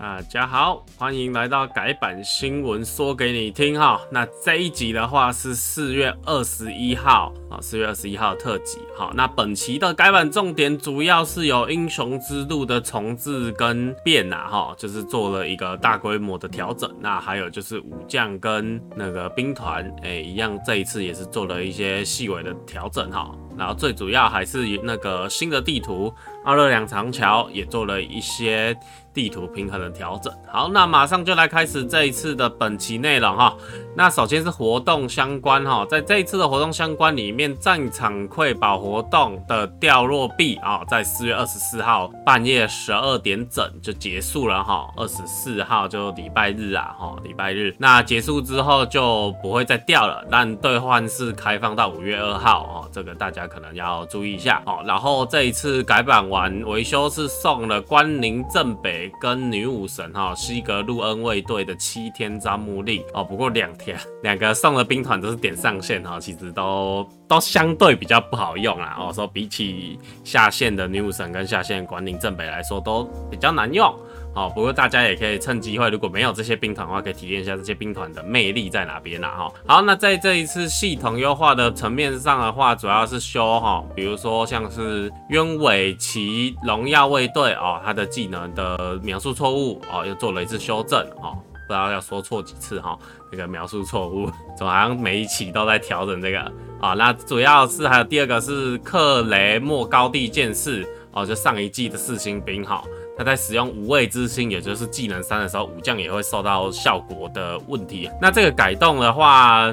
大家好，欢迎来到改版新闻说给你听哈。那这一集的话是四月二十一号啊，四月二十一号特辑。好，那本期的改版重点主要是有英雄之路的重置跟变呐哈，就是做了一个大规模的调整。那还有就是武将跟那个兵团哎一样，这一次也是做了一些细微的调整哈。然后最主要还是那个新的地图奥勒两长桥也做了一些。地图平衡的调整，好，那马上就来开始这一次的本期内容哈。那首先是活动相关哈，在这一次的活动相关里面，战场瑰宝活动的掉落币啊，在四月二十四号半夜十二点整就结束了哈。二十四号就礼拜日啊，哈，礼拜日。那结束之后就不会再掉了，但兑换是开放到五月二号哦，这个大家可能要注意一下哦。然后这一次改版完维修是送了关宁镇北。跟女武神哈西格路恩卫队的七天招募令哦，不过两天两个送的兵团都是点上线哈，其实都都相对比较不好用啊哦，说比起下线的女武神跟下线关宁正北来说都比较难用。好，不过大家也可以趁机会，如果没有这些兵团的话，可以体验一下这些兵团的魅力在哪边啦。哈，好，那在这一次系统优化的层面上的话，主要是修哈，比如说像是鸢尾旗荣耀卫队哦，他的技能的描述错误哦，又做了一次修正哦，不知道要说错几次哈，这个描述错误，总好像每一期都在调整这个啊。那主要是还有第二个是克雷莫高地剑士哦，就上一季的四星兵哈。他在使用无畏之心，也就是技能三的时候，武将也会受到效果的问题。那这个改动的话，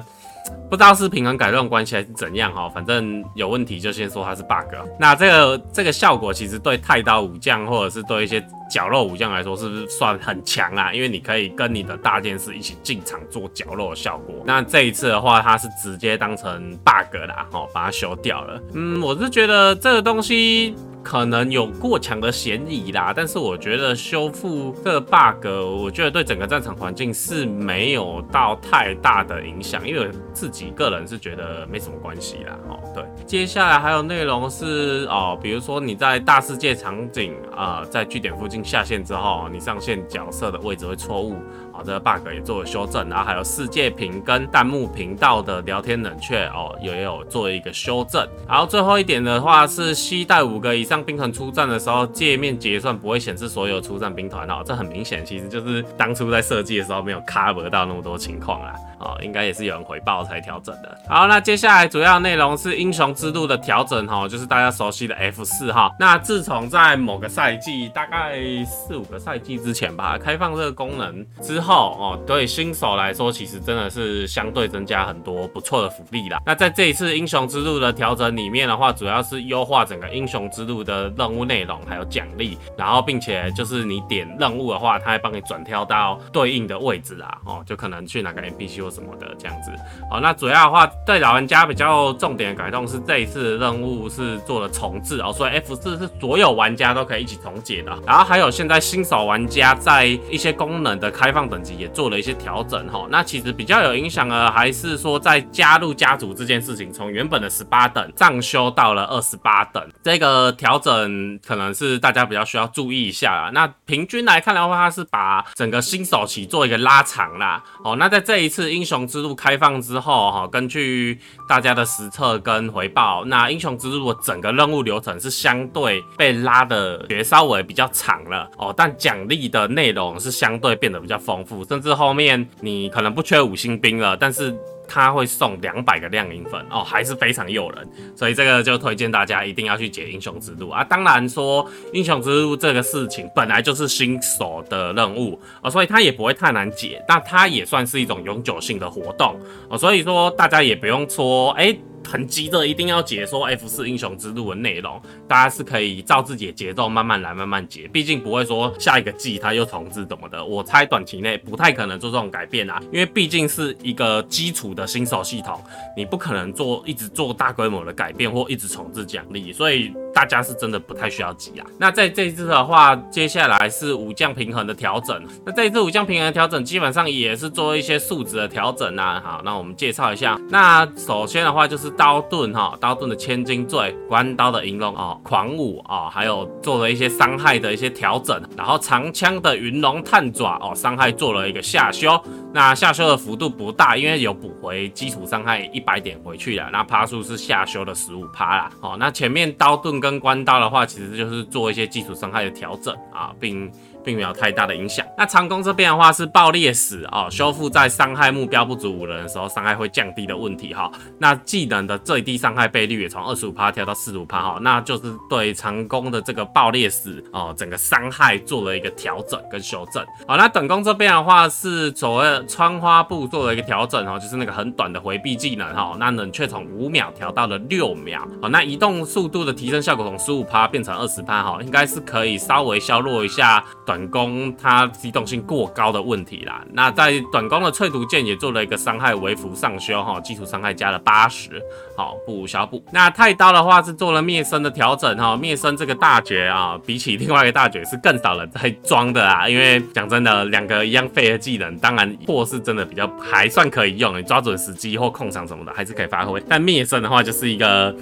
不知道是平衡改动关系还是怎样哈，反正有问题就先说它是 bug。那这个这个效果其实对太刀武将或者是对一些绞肉武将来说，是不是算很强啊？因为你可以跟你的大剑士一起进场做绞肉的效果。那这一次的话，它是直接当成 bug 啦，哦，把它修掉了。嗯，我是觉得这个东西。可能有过强的嫌疑啦，但是我觉得修复这 bug，我觉得对整个战场环境是没有到太大的影响，因为自己个人是觉得没什么关系啦。哦，对，接下来还有内容是哦，比如说你在大世界场景啊、在据点附近下线之后，你上线角色的位置会错误。好，这个 bug 也做了修正，然后还有世界屏跟弹幕频道的聊天冷却哦，也有做一个修正。然后最后一点的话是，携带五个以上兵团出战的时候，界面结算不会显示所有出战兵团哦，这很明显，其实就是当初在设计的时候没有 cover 到那么多情况啦。哦，应该也是有人回报才调整的。好，那接下来主要内容是英雄之路的调整哈，就是大家熟悉的 F 四哈。那自从在某个赛季，大概四五个赛季之前吧，开放这个功能之后哦，对新手来说，其实真的是相对增加很多不错的福利啦。那在这一次英雄之路的调整里面的话，主要是优化整个英雄之路的任务内容还有奖励，然后并且就是你点任务的话，它会帮你转跳到对应的位置啊，哦，就可能去哪个 NPC。什么的这样子，好，那主要的话对老玩家比较重点的改动是这一次任务是做了重置哦，所以 F 四是所有玩家都可以一起重解的。然后还有现在新手玩家在一些功能的开放等级也做了一些调整哈。那其实比较有影响的还是说在加入家族这件事情，从原本的十八等上修到了二十八等，这个调整可能是大家比较需要注意一下啦。那平均来看的话，它是把整个新手期做一个拉长啦。哦，那在这一次。英雄之路开放之后，哈，根据大家的实测跟回报，那英雄之路的整个任务流程是相对被拉的，也稍微比较长了哦，但奖励的内容是相对变得比较丰富，甚至后面你可能不缺五星兵了，但是。他会送两百个亮银粉哦，还是非常诱人，所以这个就推荐大家一定要去解英雄之路啊。当然说英雄之路这个事情本来就是新手的任务哦，所以它也不会太难解，那它也算是一种永久性的活动哦，所以说大家也不用说哎。很急着一定要解说 F 四英雄之路的内容，大家是可以照自己的节奏慢慢来，慢慢解。毕竟不会说下一个季它又重置怎么的，我猜短期内不太可能做这种改变啊，因为毕竟是一个基础的新手系统，你不可能做一直做大规模的改变或一直重置奖励，所以大家是真的不太需要急啊。那在这一次的话，接下来是武将平衡的调整。那这一次武将平衡的调整基本上也是做一些数值的调整啊。好，那我们介绍一下。那首先的话就是。刀盾哈，刀盾的千斤坠，关刀的银龙哦，狂舞哦，还有做了一些伤害的一些调整，然后长枪的云龙探爪哦，伤害做了一个下修，那下修的幅度不大，因为有补回基础伤害一百点回去了，那趴数是下修的十五趴啦，哦，那前面刀盾跟关刀的话，其实就是做一些基础伤害的调整啊，并。并没有太大的影响。那长弓这边的话是爆裂死哦，修复在伤害目标不足五人的时候，伤害会降低的问题哈。那技能的最低伤害倍率也从二十五趴调到四十五趴哈，那就是对长弓的这个爆裂死哦，整个伤害做了一个调整跟修正。好，那短弓这边的话是所谓穿花布做了一个调整哦，就是那个很短的回避技能哈，那冷却从五秒调到了六秒。好，那移动速度的提升效果从十五趴变成二十趴哈，应该是可以稍微削弱一下短。短弓它机动性过高的问题啦，那在短弓的淬毒剑也做了一个伤害微幅上修哈，基础伤害加了八十，好补小补。那太刀的话是做了灭生的调整哈，灭生这个大绝啊，比起另外一个大绝是更少人在装的啊，因为讲真的，两个一样废的技能，当然破是真的比较还算可以用，你抓准时机或控场什么的还是可以发挥，但灭生的话就是一个。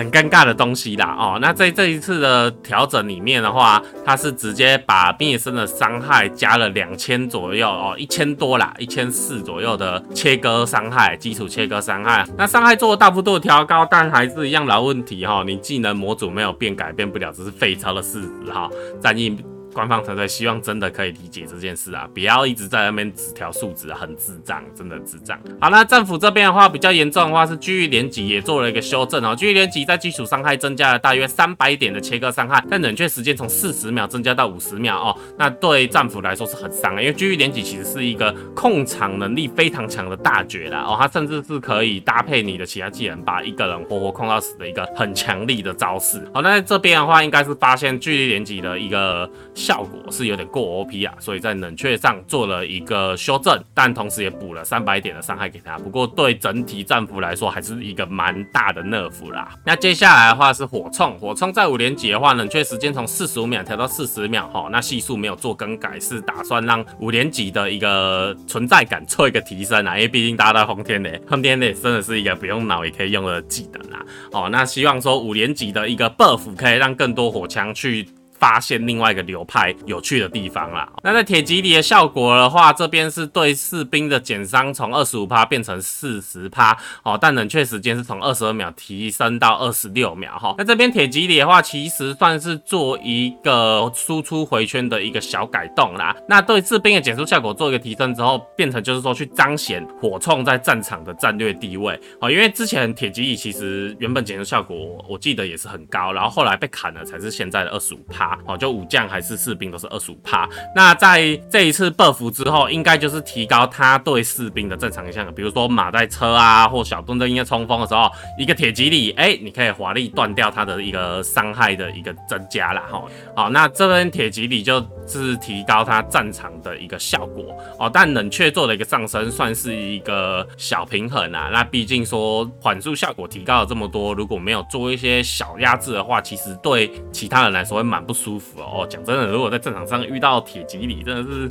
很尴尬的东西啦，哦，那在这一次的调整里面的话，它是直接把灭生的伤害加了两千左右哦，一千多啦，一千四左右的切割伤害，基础切割伤害，那伤害做了大幅度的调高，但还是一样老问题哈，你技能模组没有变，改变不了，只是废超的事实哈，战役。官方团队希望真的可以理解这件事啊，不要一直在那边只调数值，很智障，真的智障。好，那战斧这边的话比较严重的话是区域连击也做了一个修正哦，区域连击在基础伤害增加了大约三百点的切割伤害，但冷却时间从四十秒增加到五十秒哦，那对战斧来说是很伤的，因为区域连击其实是一个控场能力非常强的大绝啦哦，它甚至是可以搭配你的其他技能把一个人活活控到死的一个很强力的招式。好，那在这边的话应该是发现距离连击的一个。效果是有点过 OP 啊，所以在冷却上做了一个修正，但同时也补了三百点的伤害给他。不过对整体战斧来说，还是一个蛮大的 nerf 啦。那接下来的话是火冲，火冲在五连击的话，冷却时间从四十五秒调到四十秒哈。那系数没有做更改，是打算让五连击的一个存在感做一个提升啊，因为毕竟大家都轰天雷，轰天雷真的是一个不用脑也可以用的技能啊。哦，那希望说五连击的一个 buff 可以让更多火枪去。发现另外一个流派有趣的地方啦。那在铁蒺藜的效果的话，这边是对士兵的减伤从二十五趴变成四十趴哦，但冷却时间是从二十二秒提升到二十六秒哈。那这边铁蒺藜的话，其实算是做一个输出回圈的一个小改动啦。那对士兵的减速效果做一个提升之后，变成就是说去彰显火铳在战场的战略地位哦。因为之前铁蒺藜其实原本减速效果我记得也是很高，然后后来被砍了才是现在的二十五趴。哦，就武将还是士兵都是二十五趴。那在这一次 buff 之后，应该就是提高他对士兵的正常影响。比如说马在车啊，或小盾在应该冲锋的时候，一个铁蒺藜，哎，你可以华丽断掉他的一个伤害的一个增加啦。哈。好，那这边铁蒺藜就是提高他战场的一个效果哦。但冷却做了一个上升，算是一个小平衡啊。那毕竟说缓速效果提高了这么多，如果没有做一些小压制的话，其实对其他人来说会蛮不舒服哦。讲真的，如果在战场上遇到铁骑，你，真的是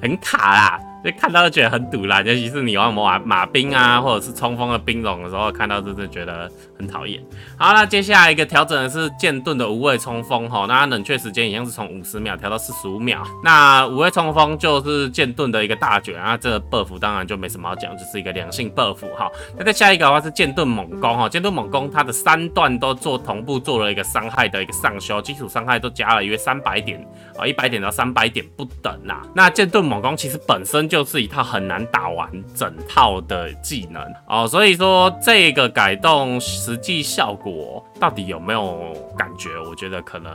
很卡啦。就看到就觉得很堵啦，尤其是你玩马马兵啊，或者是冲锋的兵种的时候，看到真的觉得很讨厌。好，那接下来一个调整的是剑盾的无畏冲锋哈，那它冷却时间一样是从五十秒调到四十五秒。那无畏冲锋就是剑盾的一个大卷啊，这个 buff 当然就没什么好讲，就是一个良性 buff 哈。那再下一个的话是剑盾猛攻哈，剑盾猛攻它的三段都做同步做了一个伤害的一个上修，基础伤害都加了约三百点啊，一百点到三百点不等呐。那剑盾猛攻其实本身就是一套很难打完整套的技能哦，所以说这个改动实际效果到底有没有感觉？我觉得可能。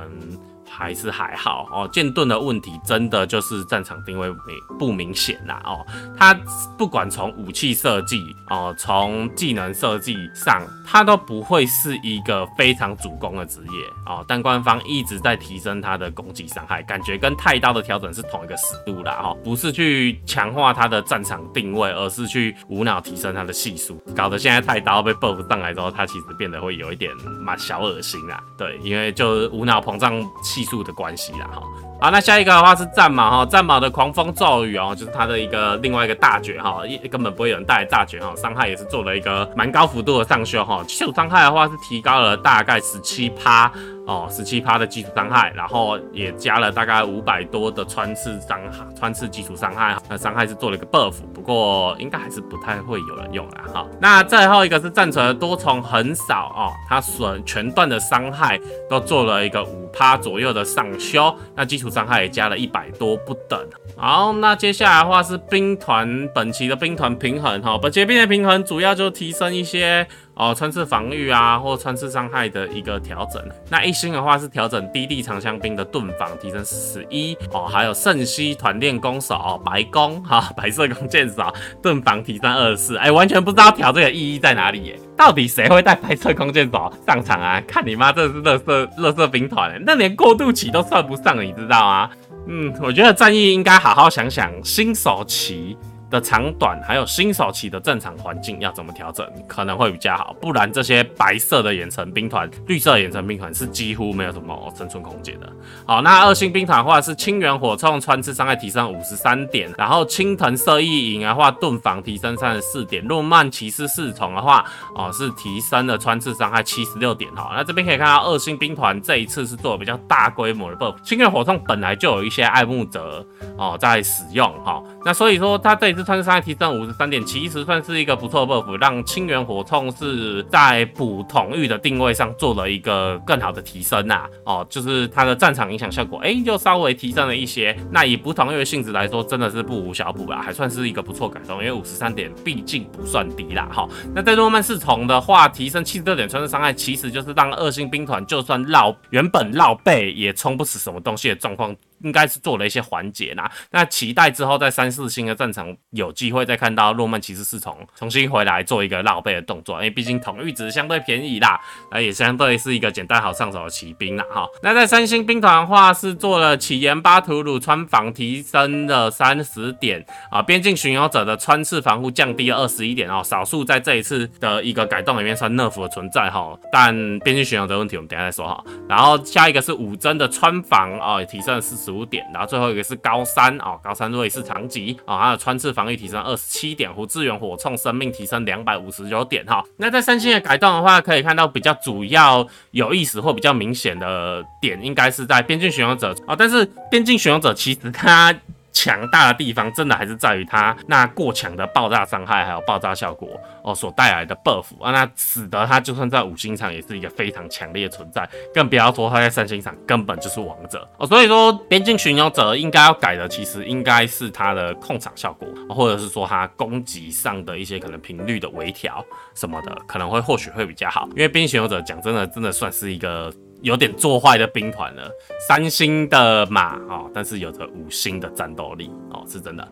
还是还好哦，剑盾的问题真的就是战场定位没不明显啦哦，它不管从武器设计哦，从技能设计上，它都不会是一个非常主攻的职业哦，但官方一直在提升它的攻击伤害，感觉跟太刀的调整是同一个思路啦哈，不是去强化它的战场定位，而是去无脑提升它的系数，搞得现在太刀被 buff 上来之后，它其实变得会有一点蛮小恶心啦，对，因为就是无脑膨胀。技术的关系啦哈。好，那下一个的话是战马哈，战马的狂风骤雨哦，就是它的一个另外一个大绝哈，一根本不会有人带来大绝哈，伤害也是做了一个蛮高幅度的上修哈，基础伤害的话是提高了大概十七趴。哦，十七趴的基础伤害，然后也加了大概五百多的穿刺伤害，穿刺基础伤害，那伤害是做了一个 buff，不过应该还是不太会有人用啦哈。那最后一个是战锤的多重横扫哦，它损全段的伤害都做了一个五趴左右的上修，那基础伤害也加了一百多不等。好，那接下来的话是兵团本期的兵团平衡哈，本期兵团平衡主要就提升一些。哦，穿刺防御啊，或穿刺伤害的一个调整。那一星的话是调整低地长枪兵的盾防提升十一哦，还有圣息团练弓手哦，白弓哈、白色弓箭手盾防提升二十四。哎，完全不知道调这个意义在哪里耶？到底谁会带白色弓箭手上场啊？看你妈，这是乐色乐色兵团，那连过渡期都算不上，你知道吗？嗯，我觉得战役应该好好想想新手期。的长短，还有新手期的正常环境要怎么调整，可能会比较好。不然这些白色的远程兵团、绿色远程兵团是几乎没有什么生存空间的。好，那二星兵团的话是轻圆火镐穿刺伤害提升五十三点，然后青藤射翼营的话盾防提升三十四点，诺曼骑士侍从的话哦是提升了穿刺伤害七十六点哈。那这边可以看到二星兵团这一次是做了比较大规模的 buff，轻圆火镐本来就有一些爱慕者哦在使用哈，那所以说它这。穿刺伤害提升五十三点，其实算是一个不错的 buff，让清源火镐是在补统御的定位上做了一个更好的提升呐、哦，就是它的战场影响效果，哎、欸，就稍微提升了一些。那以补统御的性质来说，真的是不无小补啦，还算是一个不错改动。因为五十三点毕竟不算低啦。哈，那在诺曼侍从的话，提升七十六点穿刺伤害，其实就是让二星兵团就算绕原本绕背也冲不死什么东西的状况。应该是做了一些缓解啦，那期待之后在三四星的战场有机会再看到诺曼骑士侍从重新回来做一个绕背的动作，因为毕竟统御值相对便宜啦，那也相对是一个简单好上手的骑兵啦哈。那在三星兵团的话是做了起岩巴图鲁穿防提升了三十点啊，边境巡游者的穿刺防护降低了二十一点哦，少数在这一次的一个改动里面算 nerf 的存在哈，但边境巡游的问题我们等下再说哈。然后下一个是五针的穿防啊，也提升了四十十。五点，然后最后一个是高三哦，高三瑞士长戟啊，它的穿刺防御提升二十七点，胡志远火冲生命提升两百五十九点哈。那在三星的改动的话，可以看到比较主要有意思或比较明显的点，应该是在边境巡游者啊，但是边境巡游者其实它。强大的地方真的还是在于它那过强的爆炸伤害，还有爆炸效果哦所带来的 buff 啊，那使得它就算在五星场也是一个非常强烈的存在，更不要说它在三星场根本就是王者哦。所以说边境巡游者应该要改的，其实应该是它的控场效果，或者是说它攻击上的一些可能频率的微调什么的，可能会或许会比较好。因为边境巡游者讲真的，真的算是一个。有点做坏的兵团了，三星的马哦，但是有着五星的战斗力哦，是真的。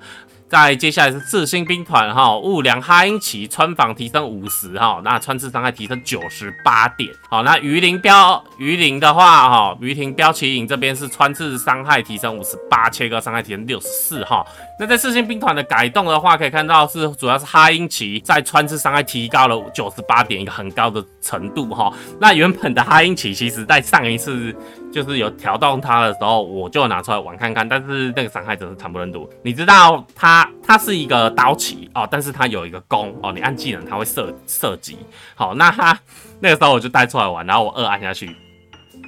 再接下来是四星兵团哈，雾良哈英奇穿防提升五十哈，那穿刺伤害提升九十八点。好，那鱼鳞标鱼鳞的话哈，鱼鳞标旗影这边是穿刺伤害提升五十八，切割伤害提升六十四哈。那在四星兵团的改动的话，可以看到是主要是哈英奇在穿刺伤害提高了九十八点，一个很高的程度哈。那原本的哈英奇其实在上一次。就是有调动它的时候，我就拿出来玩看看，但是那个伤害真是惨不忍睹。你知道它它是一个刀骑哦，但是它有一个弓哦，你按技能它会射射击。好，那它那个时候我就带出来玩，然后我二按下去，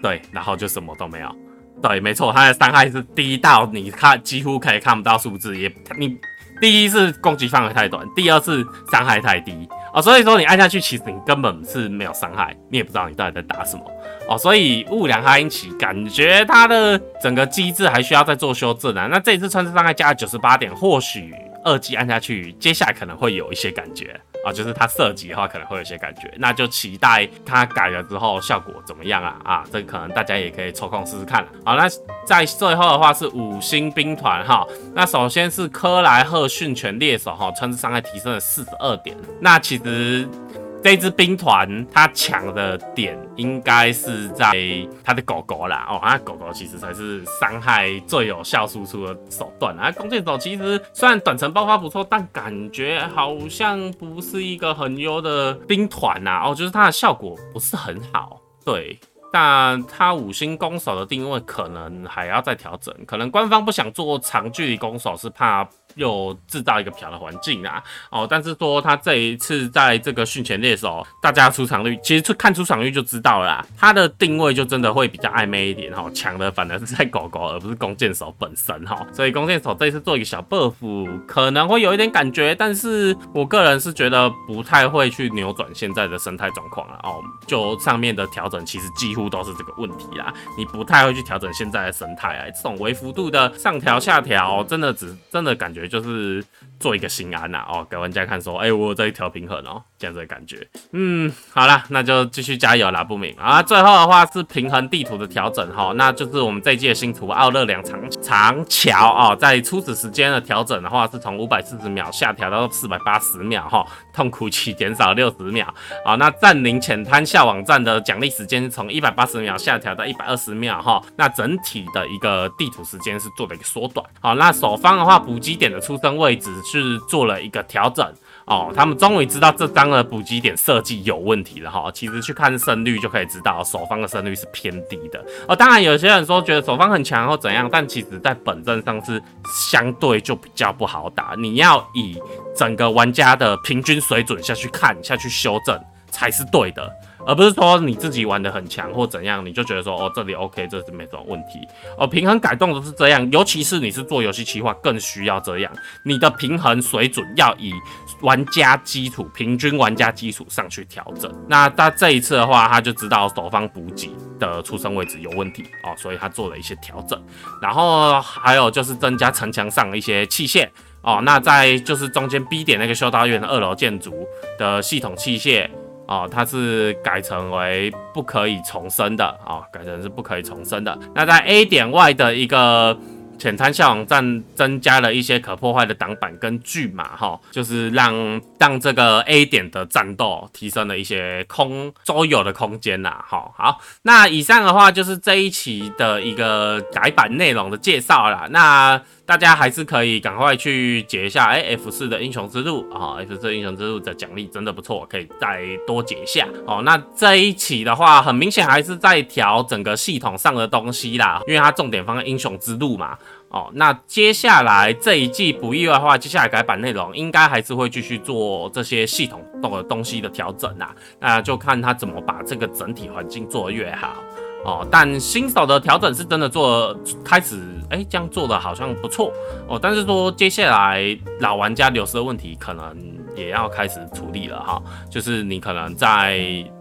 对，然后就什么都没有。对，没错，它的伤害是低到你看几乎可以看不到数字，也你第一是攻击范围太短，第二是伤害太低。啊，所以说你按下去，其实你根本是没有伤害，你也不知道你到底在打什么哦。所以雾良哈因奇感觉它的整个机制还需要再做修正啊。那这一次穿刺伤害加了九十八点，或许二级按下去，接下来可能会有一些感觉。啊，就是它射击的话可能会有些感觉，那就期待它改了之后效果怎么样啊？啊，这可能大家也可以抽空试试看。好，那在最后的话是五星兵团哈，那首先是科莱赫训犬猎手哈，穿刺伤害提升了四十二点，那其实。这支兵团它强的点应该是在它的狗狗啦哦，它狗狗其实才是伤害最有效输出的手段啊。弓箭手其实虽然短程爆发不错，但感觉好像不是一个很优的兵团呐哦，就是它的效果不是很好，对。但他五星攻守的定位可能还要再调整，可能官方不想做长距离攻守，是怕。又制造一个漂的环境啊，哦，但是说他这一次在这个训前猎手，大家出场率其实看出场率就知道了啦，他的定位就真的会比较暧昧一点哈，强的反而是在狗狗，而不是弓箭手本身哈，所以弓箭手这一次做一个小 buff，可能会有一点感觉，但是我个人是觉得不太会去扭转现在的生态状况了哦，就上面的调整其实几乎都是这个问题啦，你不太会去调整现在的生态啊，这种微幅度的上调下调，真的只真的感觉。就是做一个心安呐哦，给玩家看说，哎、欸，我在调平衡哦，这样子的感觉。嗯，好了，那就继续加油啦，不明啊。最后的话是平衡地图的调整哈，那就是我们这一季的新图奥勒良长长桥哦，在初始时间的调整的话，是从五百四十秒下调到四百八十秒哈，痛苦期减少六十秒啊。那占领浅滩下网站的奖励时间从一百八十秒下调到一百二十秒哈，那整体的一个地图时间是做了一个缩短。好，那守方的话补给点的。出生位置是做了一个调整哦，他们终于知道这张的补给点设计有问题了哈。其实去看胜率就可以知道，守方的胜率是偏低的哦。当然，有些人说觉得守方很强或怎样，但其实在本阵上是相对就比较不好打。你要以整个玩家的平均水准下去看，下去修正才是对的。而不是说你自己玩得很强或怎样，你就觉得说哦，这里 OK，这是没什么问题哦。平衡改动都是这样，尤其是你是做游戏企划，更需要这样。你的平衡水准要以玩家基础、平均玩家基础上去调整。那他这一次的话，他就知道守方补给的出生位置有问题哦，所以他做了一些调整。然后还有就是增加城墙上一些器械哦。那在就是中间 B 点那个修道院的二楼建筑的系统器械。哦，它是改成为不可以重生的哦，改成是不可以重生的。那在 A 点外的一个浅滩下网站增加了一些可破坏的挡板跟巨马哈、哦，就是让让这个 A 点的战斗提升了一些空周游的空间呐。好、哦，好，那以上的话就是这一期的一个改版内容的介绍啦。那大家还是可以赶快去解一下，哎、，F 四的英雄之路啊、哦、，F 四英雄之路的奖励真的不错，可以再多解一下哦。那这一期的话，很明显还是在调整个系统上的东西啦，因为它重点放在英雄之路嘛。哦，那接下来这一季不意外的话，接下来改版内容应该还是会继续做这些系统动的东西的调整啊，那就看他怎么把这个整体环境做越好。哦，但新手的调整是真的做开始，哎、这样做的好像不错哦。但是说接下来老玩家流失的问题，可能也要开始处理了哈。就是你可能在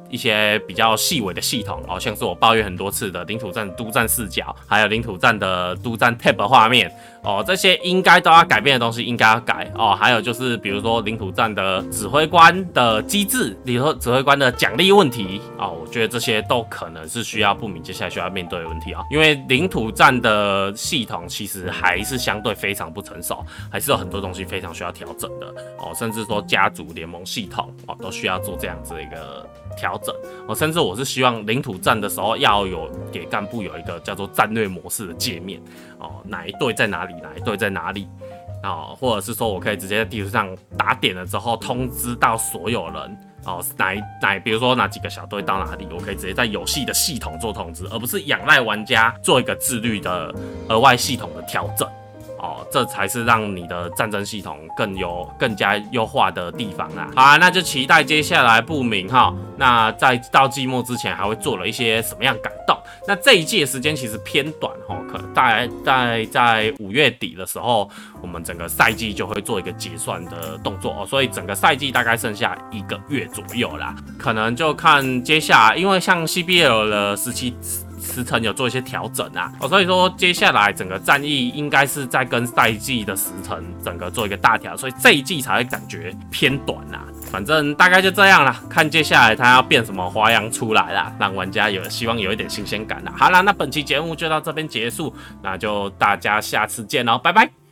一些比较细微的系统哦，像是我抱怨很多次的领土战督战视角，还有领土战的督战 tab 画面。哦，这些应该都要改变的东西应该要改哦。还有就是，比如说领土战的指挥官的机制，比如说指挥官的奖励问题哦，我觉得这些都可能是需要不明接下来需要面对的问题啊、因为领土战的系统其实还是相对非常不成熟，还是有很多东西非常需要调整的哦。甚至说家族联盟系统哦，都需要做这样子的一个调整哦。甚至我是希望领土战的时候要有给干部有一个叫做战略模式的界面哦，哪一队在哪里？哪一队在哪里啊？或者是说我可以直接在地图上打点了之后通知到所有人哦，哪一哪比如说哪几个小队到哪里，我可以直接在游戏的系统做通知，而不是仰赖玩家做一个自律的额外系统的调整。哦，这才是让你的战争系统更有更加优化的地方啊！好啊，那就期待接下来不明哈。那在到季末之前，还会做了一些什么样改动？那这一季的时间其实偏短哈，可能大概在在五月底的时候，我们整个赛季就会做一个结算的动作哦。所以整个赛季大概剩下一个月左右啦，可能就看接下来，因为像 CBL 的时期。时程有做一些调整啊，哦，所以说接下来整个战役应该是在跟赛季的时程整个做一个大调，所以这一季才会感觉偏短啊。反正大概就这样啦，看接下来他要变什么花样出来啦，让玩家有希望有一点新鲜感啦。好啦，那本期节目就到这边结束，那就大家下次见喽，拜拜。